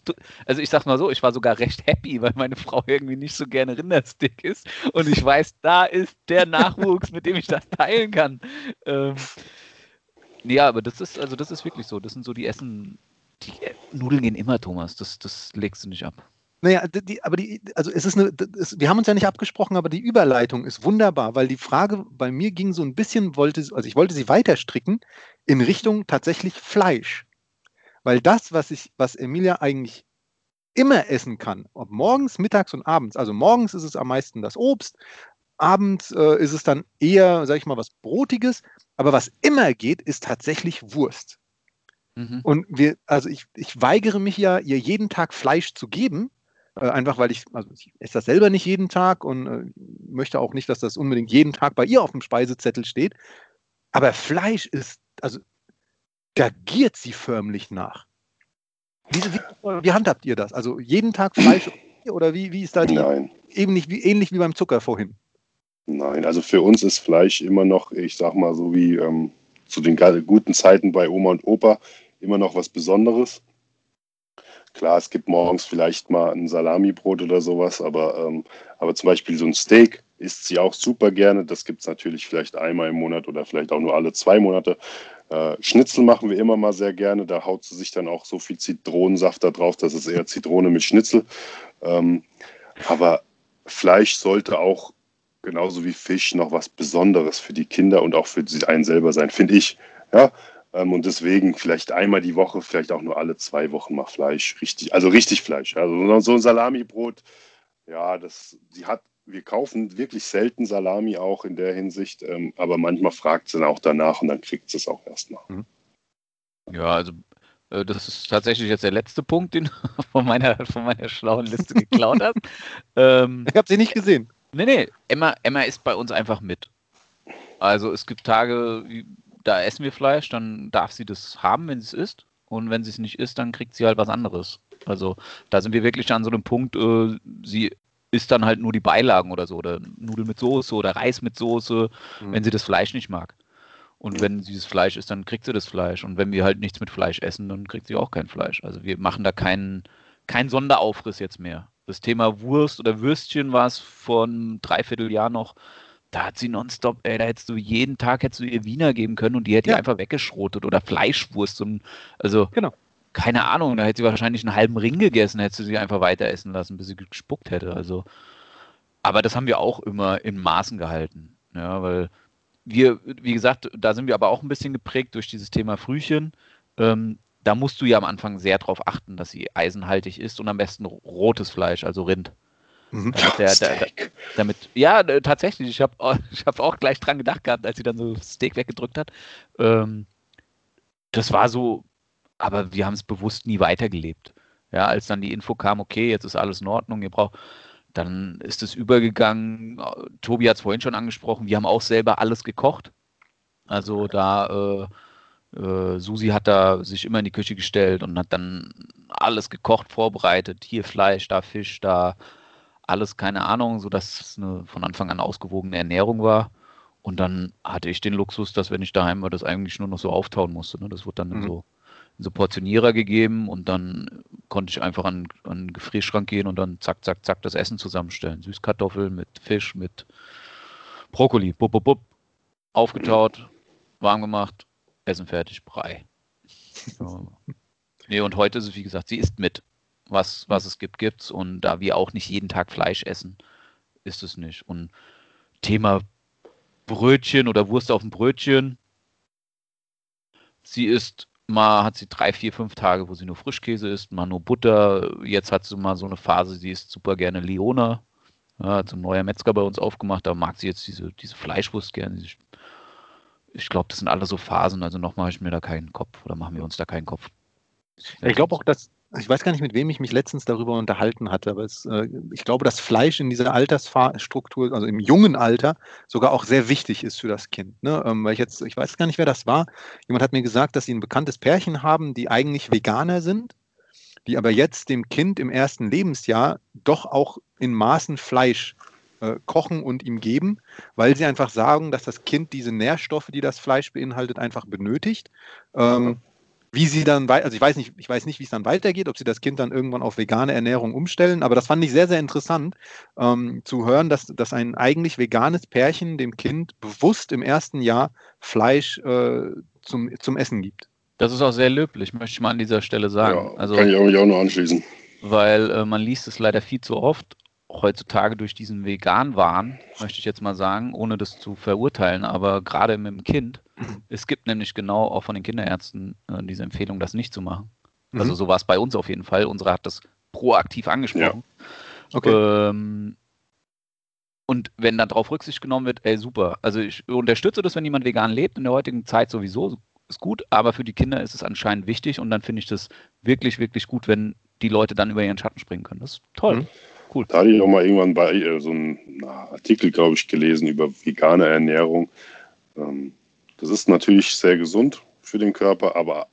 also ich sag mal so, ich war sogar recht happy, weil meine Frau irgendwie nicht so gerne Rindersteak isst. Und ich weiß, da ist der Nachwuchs, mit dem ich das teilen kann. Ähm, ja, aber das ist, also das ist wirklich so. Das sind so die Essen. Die Nudeln gehen immer, Thomas. Das, das legst du nicht ab. Naja, die, die, aber die, also es ist eine, das, wir haben uns ja nicht abgesprochen, aber die Überleitung ist wunderbar, weil die Frage bei mir ging so ein bisschen, wollte, also ich wollte sie weiter stricken in Richtung tatsächlich Fleisch. Weil das, was ich, was Emilia eigentlich immer essen kann, ob morgens, mittags und abends, also morgens ist es am meisten das Obst, abends äh, ist es dann eher, sag ich mal, was Brotiges, aber was immer geht, ist tatsächlich Wurst. Mhm. Und wir, also ich, ich weigere mich ja, ihr jeden Tag Fleisch zu geben, äh, einfach weil ich, also ich esse das selber nicht jeden Tag und äh, möchte auch nicht, dass das unbedingt jeden Tag bei ihr auf dem Speisezettel steht. Aber Fleisch ist, also da giert sie förmlich nach. Wie, wie, wie handhabt ihr das? Also jeden Tag Fleisch oder wie, wie ist da die, Nein, ähnlich wie, ähnlich wie beim Zucker vorhin? nein. Also für uns ist Fleisch immer noch, ich sag mal so wie ähm, zu den guten Zeiten bei Oma und Opa, immer noch was Besonderes. Klar, es gibt morgens vielleicht mal ein Salamibrot oder sowas, aber, ähm, aber zum Beispiel so ein Steak isst sie auch super gerne. Das gibt es natürlich vielleicht einmal im Monat oder vielleicht auch nur alle zwei Monate. Äh, Schnitzel machen wir immer mal sehr gerne. Da haut sie sich dann auch so viel Zitronensaft da drauf, das ist eher Zitrone mit Schnitzel. Ähm, aber Fleisch sollte auch genauso wie Fisch noch was Besonderes für die Kinder und auch für einen selber sein, finde ich. Ja, ähm, und deswegen vielleicht einmal die Woche, vielleicht auch nur alle zwei Wochen mal Fleisch, richtig, also richtig Fleisch. Also so- ein Salamibrot, ja, das, sie hat wir kaufen wirklich selten Salami auch in der Hinsicht, ähm, aber manchmal fragt sie dann auch danach und dann kriegt sie es auch erstmal. Mhm. Ja, also äh, das ist tatsächlich jetzt der letzte Punkt, den du von meiner, von meiner schlauen Liste geklaut hast. ähm, ich habe sie nicht gesehen. Nee, nee, Emma, Emma ist bei uns einfach mit. Also es gibt Tage, da essen wir Fleisch, dann darf sie das haben, wenn sie es isst. Und wenn sie es nicht isst, dann kriegt sie halt was anderes. Also da sind wir wirklich an so einem Punkt, äh, sie isst dann halt nur die Beilagen oder so, oder Nudeln mit Soße oder Reis mit Soße, mhm. wenn sie das Fleisch nicht mag. Und wenn sie das Fleisch isst, dann kriegt sie das Fleisch. Und wenn wir halt nichts mit Fleisch essen, dann kriegt sie auch kein Fleisch. Also wir machen da keinen, keinen Sonderaufriss jetzt mehr. Das Thema Wurst oder Würstchen war es vor einem Dreivierteljahr noch. Da hat sie nonstop, ey, da hättest du jeden Tag hättest du ihr Wiener geben können und die hätte ja. einfach weggeschrotet oder Fleischwurst. Und, also, genau. Keine Ahnung, da hätte sie wahrscheinlich einen halben Ring gegessen, hättest du sie einfach weiter essen lassen, bis sie gespuckt hätte. Also, aber das haben wir auch immer in Maßen gehalten. Ja, weil wir, wie gesagt, da sind wir aber auch ein bisschen geprägt durch dieses Thema Frühchen. Ähm, da musst du ja am Anfang sehr darauf achten, dass sie eisenhaltig ist und am besten rotes Fleisch, also Rind. Mhm. Damit, der, der, der, damit, ja, tatsächlich. Ich habe ich hab auch gleich dran gedacht gehabt, als sie dann so Steak weggedrückt hat. Ähm, das war so, aber wir haben es bewusst nie weitergelebt. Ja, als dann die Info kam, okay, jetzt ist alles in Ordnung, ihr braucht, dann ist es übergegangen. Tobi hat es vorhin schon angesprochen, wir haben auch selber alles gekocht. Also da äh, äh, Susi hat da sich immer in die Küche gestellt und hat dann alles gekocht, vorbereitet. Hier Fleisch, da Fisch, da alles, keine Ahnung, sodass es eine von Anfang an ausgewogene Ernährung war. Und dann hatte ich den Luxus, dass wenn ich daheim war, das eigentlich nur noch so auftauen musste. Ne? Das wurde dann mhm. so so Portionierer gegeben und dann konnte ich einfach an, an den Gefrierschrank gehen und dann zack, zack, zack das Essen zusammenstellen. Süßkartoffeln mit Fisch, mit Brokkoli, bub, bub, bub, aufgetaut, warm gemacht, Essen fertig, Brei. So. Nee, und heute ist es, wie gesagt, sie isst mit. Was, was es gibt, gibt's. Und da wir auch nicht jeden Tag Fleisch essen, ist es nicht. Und Thema Brötchen oder Wurst auf dem Brötchen. Sie isst Mal hat sie drei, vier, fünf Tage, wo sie nur Frischkäse isst, mal nur Butter. Jetzt hat sie mal so eine Phase, sie isst super gerne Leona. Ja, ein neuer Metzger bei uns aufgemacht, da mag sie jetzt diese, diese Fleischwurst gerne. Ich glaube, das sind alle so Phasen, also noch mache ich mir da keinen Kopf oder machen wir uns da keinen Kopf. Ich glaube auch, dass ich weiß gar nicht, mit wem ich mich letztens darüber unterhalten hatte, aber es, äh, ich glaube, dass Fleisch in dieser Altersstruktur, also im jungen Alter, sogar auch sehr wichtig ist für das Kind. Ne? Ähm, weil ich jetzt, ich weiß gar nicht, wer das war. Jemand hat mir gesagt, dass sie ein bekanntes Pärchen haben, die eigentlich Veganer sind, die aber jetzt dem Kind im ersten Lebensjahr doch auch in Maßen Fleisch äh, kochen und ihm geben, weil sie einfach sagen, dass das Kind diese Nährstoffe, die das Fleisch beinhaltet, einfach benötigt. Ähm, wie sie dann weiter, also ich weiß nicht, ich weiß nicht, wie es dann weitergeht, ob sie das Kind dann irgendwann auf vegane Ernährung umstellen, aber das fand ich sehr, sehr interessant ähm, zu hören, dass, dass ein eigentlich veganes Pärchen dem Kind bewusst im ersten Jahr Fleisch äh, zum, zum Essen gibt. Das ist auch sehr löblich, möchte ich mal an dieser Stelle sagen. Ja, also, kann ich auch mich auch noch anschließen. Weil äh, man liest es leider viel zu oft heutzutage durch diesen Vegan-Wahn, möchte ich jetzt mal sagen, ohne das zu verurteilen, aber gerade mit dem Kind, es gibt nämlich genau auch von den Kinderärzten äh, diese Empfehlung, das nicht zu machen. Mhm. Also so war es bei uns auf jeden Fall. Unsere hat das proaktiv angesprochen. Ja. Okay. Ähm, und wenn dann darauf Rücksicht genommen wird, ey, super. Also ich unterstütze das, wenn jemand vegan lebt, in der heutigen Zeit sowieso, ist gut, aber für die Kinder ist es anscheinend wichtig und dann finde ich das wirklich, wirklich gut, wenn die Leute dann über ihren Schatten springen können. Das ist toll. Mhm. Cool. Da hatte ich auch mal irgendwann bei äh, so einem Artikel, glaube ich, gelesen über vegane Ernährung. Ähm, das ist natürlich sehr gesund für den Körper, aber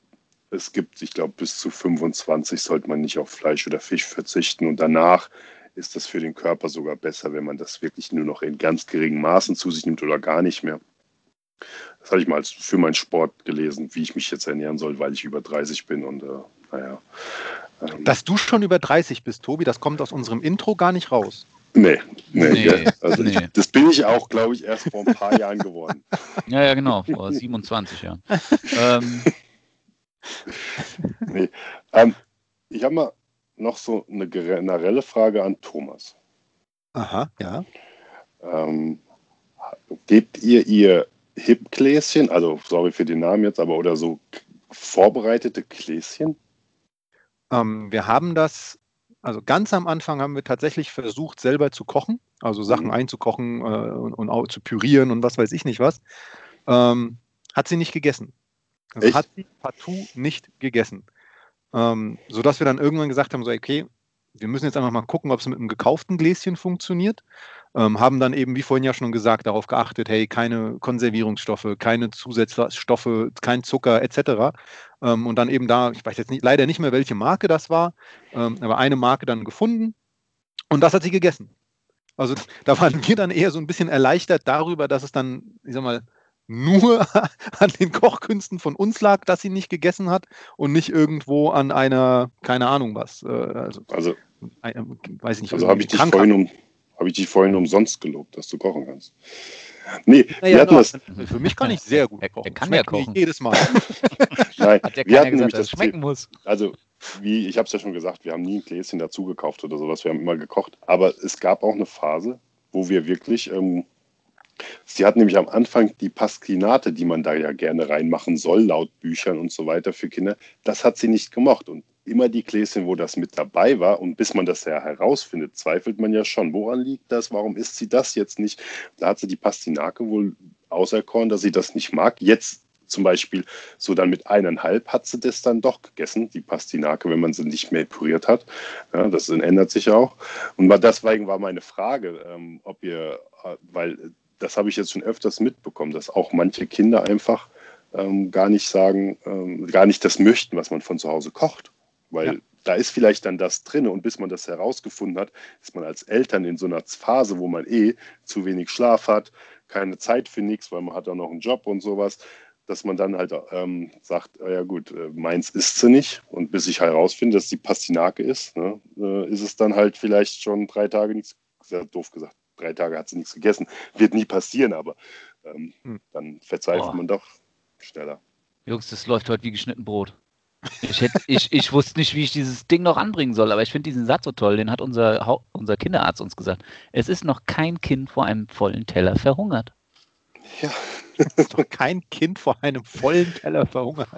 es gibt, ich glaube, bis zu 25 sollte man nicht auf Fleisch oder Fisch verzichten und danach ist das für den Körper sogar besser, wenn man das wirklich nur noch in ganz geringen Maßen zu sich nimmt oder gar nicht mehr. Das hatte ich mal für meinen Sport gelesen, wie ich mich jetzt ernähren soll, weil ich über 30 bin und äh, naja. Dass du schon über 30 bist, Tobi, das kommt aus unserem Intro gar nicht raus. Nee, nee, nee, also nee. Ich, das bin ich auch, glaube ich, erst vor ein paar Jahren geworden. Ja, ja, genau, vor 27 Jahren. ähm. Nee. Ähm, ich habe mal noch so eine generelle Frage an Thomas. Aha, ja. Ähm, gebt ihr ihr Hip-Gläschen, also sorry für den Namen jetzt, aber oder so vorbereitete Gläschen? Ähm, wir haben das, also ganz am Anfang haben wir tatsächlich versucht, selber zu kochen. also Sachen Mhm. einzukochen äh, und, und auch zu pürieren und was weiß ich nicht was, ähm, hat sie nicht gegessen. Also Echt? hat sie partout nicht gegessen. Ähm, sodass wir dann irgendwann gesagt haben, so, okay, wir müssen jetzt einfach mal gucken, ob es mit einem gekauften Gläschen funktioniert. Ähm, haben dann eben, wie vorhin ja schon gesagt, darauf geachtet, hey, keine Konservierungsstoffe, keine Zusatzstoffe, kein Zucker etc. Ähm, und dann eben da, ich weiß jetzt nicht, leider nicht mehr, welche Marke das war, ähm, aber eine Marke dann gefunden und das hat sie gegessen. Also da waren wir dann eher so ein bisschen erleichtert darüber, dass es dann, ich sag mal, nur an den Kochkünsten von uns lag, dass sie nicht gegessen hat und nicht irgendwo an einer, keine Ahnung was, äh, also, Also, ein, weiß ich nicht, also habe ich, dich vorhin um, hab ich dich vorhin umsonst gelobt, dass du kochen kannst. Nee, wir Naja, hatten doch, das, für mich kann ich sehr gut Er- er kochen. kann Schmeckt ja kochen. Jedes Mal. nein, Hat ja wir hatten nämlich gesagt, dass das schmecken muss. Also, wie ich habe es ja schon gesagt, wir haben nie ein Gläschen dazu gekauft oder sowas, wir haben immer gekocht. Aber es gab auch eine Phase, wo wir wirklich, ähm, sie hat nämlich am Anfang die Pastinate, die man da ja gerne reinmachen soll, laut Büchern und so weiter für Kinder, das hat sie nicht gemocht. Und immer die Gläschen, wo das mit dabei war, und bis man das ja herausfindet, zweifelt man ja schon, woran liegt das, warum isst sie das jetzt nicht? Da hat sie die Pastinake wohl auserkoren, dass sie das nicht mag. Jetzt zum Beispiel so dann mit eineinhalb hat sie das dann doch gegessen, die Pastinake, wenn man sie nicht mehr püriert hat. Ja, das ändert sich auch. Und deswegen war meine Frage, ähm, ob ihr, äh, weil das habe ich jetzt schon öfters mitbekommen, dass auch manche Kinder einfach ähm, gar nicht sagen, ähm, gar nicht das möchten, was man von zu Hause kocht. Weil Ja. da ist vielleicht dann das drin und bis man das herausgefunden hat, ist man als Eltern in so einer Phase, wo man eh zu wenig Schlaf hat, keine Zeit für nichts, weil man hat auch noch einen Job und sowas, dass man dann halt ähm, sagt, ah ja gut, äh, meins ist sie nicht und bis ich herausfinde, dass die Pastinake ist, ne, äh, ist es dann halt vielleicht schon drei Tage nichts, sehr doof gesagt, drei Tage hat sie nichts gegessen. Wird nie passieren, aber ähm, Hm. dann verzweifelt Boah. man doch schneller. Jungs, das läuft heute wie geschnitten Brot. Ich, hätt, ich, ich wusste nicht, wie ich dieses Ding noch anbringen soll, aber ich finde diesen Satz so toll, den hat unser, unser Kinderarzt uns gesagt. Es ist noch kein Kind vor einem vollen Teller verhungert. Ja, Ist doch kein Kind vor einem vollen Teller verhungert.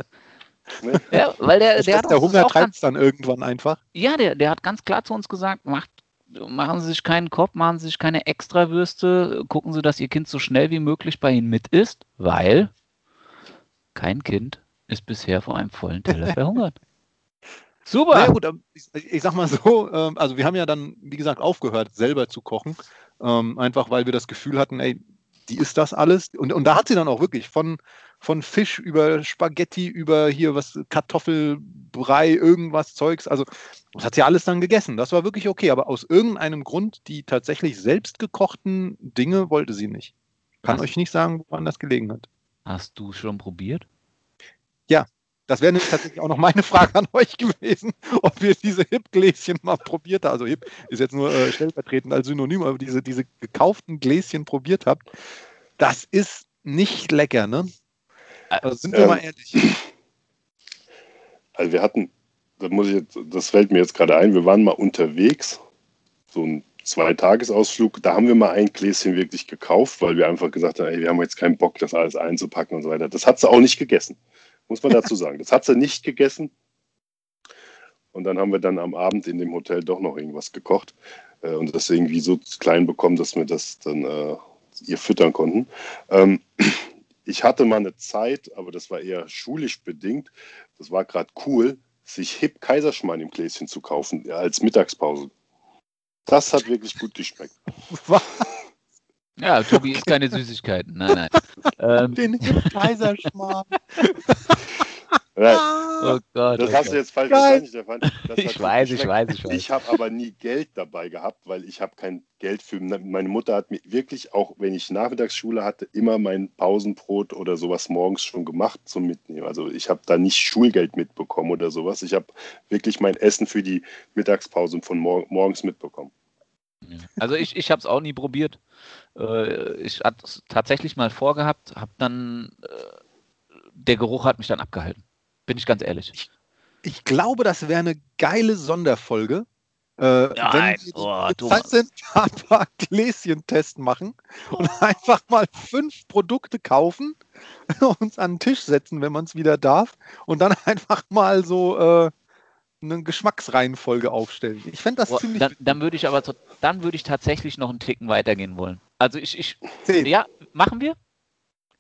ne? Ja, weil der, Das der heißt, hat der Hunger treibt es dann irgendwann einfach. Ja, der, der hat ganz klar zu uns gesagt, macht, machen Sie sich keinen Kopf, machen Sie sich keine Extrawürste, gucken Sie, dass Ihr Kind so schnell wie möglich bei Ihnen mit isst, weil kein Kind ist bisher vor einem vollen Teller verhungert. Super! Naja gut, ähm, ich, ich sag mal so, ähm, also wir haben ja dann, wie gesagt, aufgehört, selber zu kochen. Ähm, einfach weil wir das Gefühl hatten, ey, die ist das alles. Und, und da hat sie dann auch wirklich von, von Fisch über Spaghetti, über hier was, Kartoffelbrei, irgendwas Zeugs. Also das hat sie alles dann gegessen. Das war wirklich okay. Aber aus irgendeinem Grund, die tatsächlich selbst gekochten Dinge wollte sie nicht. Kann Was? euch nicht sagen, woran das gelegen hat. Hast du schon probiert? Das wäre nämlich tatsächlich auch noch meine Frage an euch gewesen, ob ihr diese Hip-Gläschen mal probiert habt. Also Hip ist jetzt nur äh, stellvertretend als Synonym, aber diese, diese gekauften Gläschen probiert habt. Das ist nicht lecker, ne? Also sind wir Ähm, mal ehrlich. Also wir hatten, das muss ich jetzt, das fällt mir jetzt gerade ein, wir waren mal unterwegs, so ein Zweitagesausflug, da haben wir mal ein Gläschen wirklich gekauft, weil wir einfach gesagt haben, ey, wir haben jetzt keinen Bock, das alles einzupacken und so weiter. Das hat sie auch nicht gegessen, muss man dazu sagen. Das hat sie nicht gegessen. Und dann haben wir dann am Abend in dem Hotel doch noch irgendwas gekocht äh, und das irgendwie so klein bekommen, dass wir das dann äh, ihr füttern konnten. Ähm, ich hatte mal eine Zeit, aber das war eher schulisch bedingt, das war gerade cool, sich Hip Kaiserschmarrn im Gläschen zu kaufen ja, als Mittagspause. Das hat wirklich gut geschmeckt. Ja, Tobi isst keine Süßigkeiten. Nein, nein. Ähm, Den Hip-Kaiserschmarrn. Nein, oh Gott. das oh hast du Gott. jetzt falsch Geil. verstanden, Stefan. Das Ich weiß, ich weiß, ich weiß. Ich habe aber nie Geld dabei gehabt, weil ich habe kein Geld für. Meine Mutter hat mir wirklich, auch wenn ich Nachmittagsschule hatte, immer mein Pausenbrot oder sowas morgens schon gemacht zum Mitnehmen. Also ich habe da nicht Schulgeld mitbekommen oder sowas. Ich habe wirklich mein Essen für die Mittagspause von mor morgens mitbekommen. Also ich, ich habe es auch nie probiert. Äh, ich hatte es tatsächlich mal vorgehabt, habe dann, äh, der Geruch hat mich dann abgehalten. Bin ich ganz ehrlich. Ich glaube, das wäre eine geile Sonderfolge. Äh, Nein, wenn wir oh. Zeit sind, ein paar Gläschen-Test machen und einfach mal fünf Produkte kaufen, uns an den Tisch setzen, wenn man es wieder darf, und dann einfach mal so, äh, eine Geschmacksreihenfolge aufstellen. Ich fände das Boah, ziemlich. dann, dann würde ich aber dann würde ich tatsächlich noch einen Ticken weitergehen wollen. Also ich, ich ja, machen wir?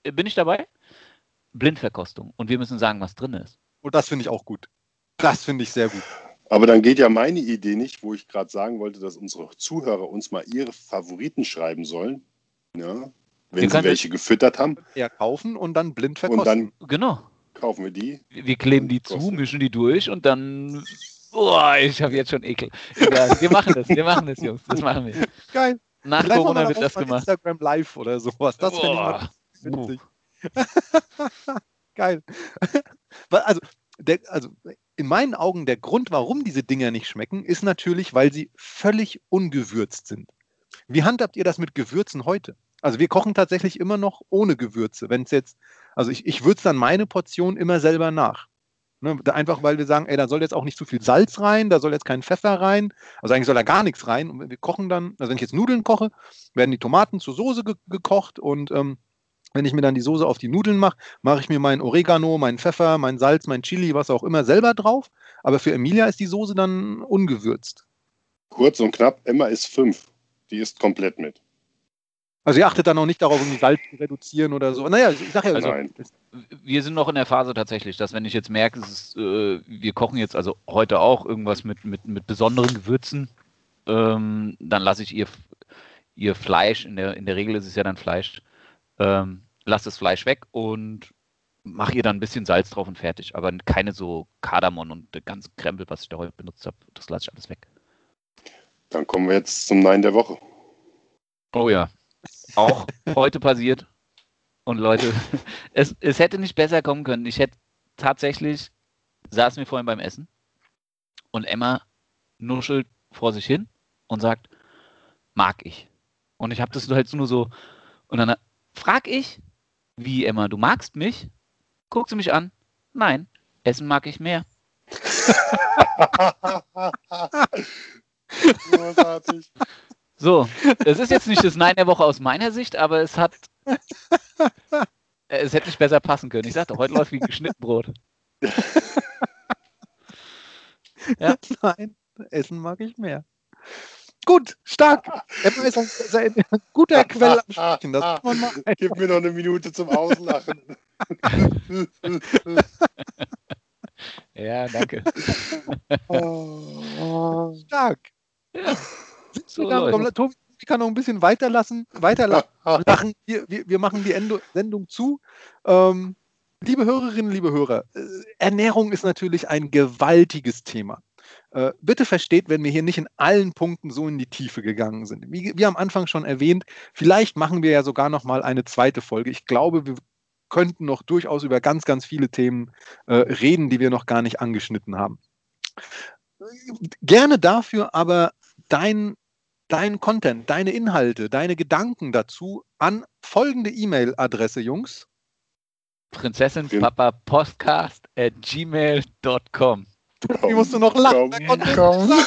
Bin ich dabei? Blindverkostung. Und wir müssen sagen, was drin ist. Und das finde ich auch gut. Das finde ich sehr gut. Aber dann geht ja meine Idee nicht, wo ich gerade sagen wollte, dass unsere Zuhörer uns mal ihre Favoriten schreiben sollen. Ja, wenn sie welche gefüttert haben. Ja, kaufen und dann blind Und verkosten. dann Genau. Kaufen wir die. Wir kleben die zu, mischen die durch und dann. Boah, ich habe jetzt schon Ekel. Egal, wir machen das, wir machen das, Jungs. Das machen wir. Geil. Nach Vielleicht Corona wir wird das gemacht. Instagram Live oder sowas. Das finde ich mal Boah. witzig. Geil. Also, der, also in meinen Augen der Grund, warum diese Dinger nicht schmecken, ist natürlich, weil sie völlig ungewürzt sind. Wie handhabt ihr das mit Gewürzen heute? Also wir kochen tatsächlich immer noch ohne Gewürze. Wenn es jetzt, also ich, ich würze dann meine Portion immer selber nach. Ne, einfach weil wir sagen, ey, da soll jetzt auch nicht zu viel Salz rein, da soll jetzt kein Pfeffer rein, also eigentlich soll da gar nichts rein. Und wir kochen dann, also wenn ich jetzt Nudeln koche, werden die Tomaten zur Soße ge gekocht und ähm, wenn ich mir dann die Soße auf die Nudeln mache, mache ich mir meinen Oregano, meinen Pfeffer, mein Salz, mein Chili, was auch immer selber drauf. Aber für Emilia ist die Soße dann ungewürzt. Kurz und knapp, Emma ist fünf. Die ist komplett mit. Also ihr achtet dann auch nicht darauf, um Salz zu reduzieren oder so. Naja, ich sage ja, also, Nein. Wir sind noch in der Phase tatsächlich, dass wenn ich jetzt merke, es ist, äh, wir kochen jetzt also heute auch irgendwas mit, mit, mit besonderen Gewürzen, ähm, dann lasse ich ihr, ihr Fleisch, in der, in der Regel ist es ja dann Fleisch, ähm, lasse das Fleisch weg und mache ihr dann ein bisschen Salz drauf und fertig. Aber keine so Kardamom und der ganze Krempel, was ich da heute benutzt habe, das lasse ich alles weg. Dann kommen wir jetzt zum Nein der Woche. Oh ja. Auch heute passiert. Und Leute, es, es hätte nicht besser kommen können. Ich hätte tatsächlich, saßen wir vorhin beim Essen und Emma nuschelt vor sich hin und sagt, mag ich. Und ich habe das halt nur so, und dann frag ich, wie Emma, du magst mich? Guckt sie mich an. Nein, Essen mag ich mehr. Großartig. So, es ist jetzt nicht das Nein der Woche aus meiner Sicht, aber es hat. Es hätte nicht besser passen können. Ich sagte, heute läuft wie geschnitten Brot. Nein, Essen mag ich mehr. Gut, stark. Emma ist ein, guter Quell am Sprechen. Das kann man mal Gib mir noch eine Minute zum Auslachen. Ja, danke. Oh. stark. So Dann, komm, Tobi, ich kann noch ein bisschen weiterlassen, weiterlachen. Wir, wir, wir machen die Endo Sendung zu. Ähm, liebe Hörerinnen, liebe Hörer, äh, Ernährung ist natürlich ein gewaltiges Thema. Äh, bitte versteht, wenn wir hier nicht in allen Punkten so in die Tiefe gegangen sind. Wie, wie am Anfang schon erwähnt, vielleicht machen wir ja sogar noch mal eine zweite Folge. Ich glaube, wir könnten noch durchaus über ganz, ganz viele Themen äh, reden, die wir noch gar nicht angeschnitten haben. Gerne dafür aber dein dein Content, deine Inhalte, deine Gedanken dazu an folgende E-Mail-Adresse, Jungs. Prinzessinpapapodcast at gmail.com. Wie musst du noch lachen? Komm.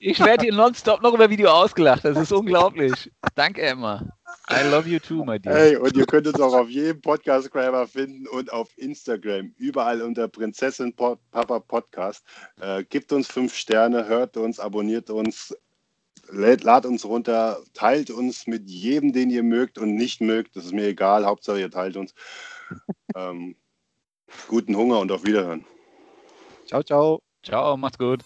Ich werde hier nonstop noch über Video ausgelacht. Das ist unglaublich. Danke, Emma. I love you too, my dear. Hey, und ihr könnt uns auch auf jedem Podcast-Grammar finden und auf Instagram, überall unter Prinzessin Papa Podcast. Äh, gebt uns fünf Sterne, hört uns, abonniert uns, lad uns runter, teilt uns mit jedem, den ihr mögt und nicht mögt. Das ist mir egal, Hauptsache ihr teilt uns. ähm, guten Hunger und auf Wiederhören. Ciao, ciao. Ciao, macht's gut.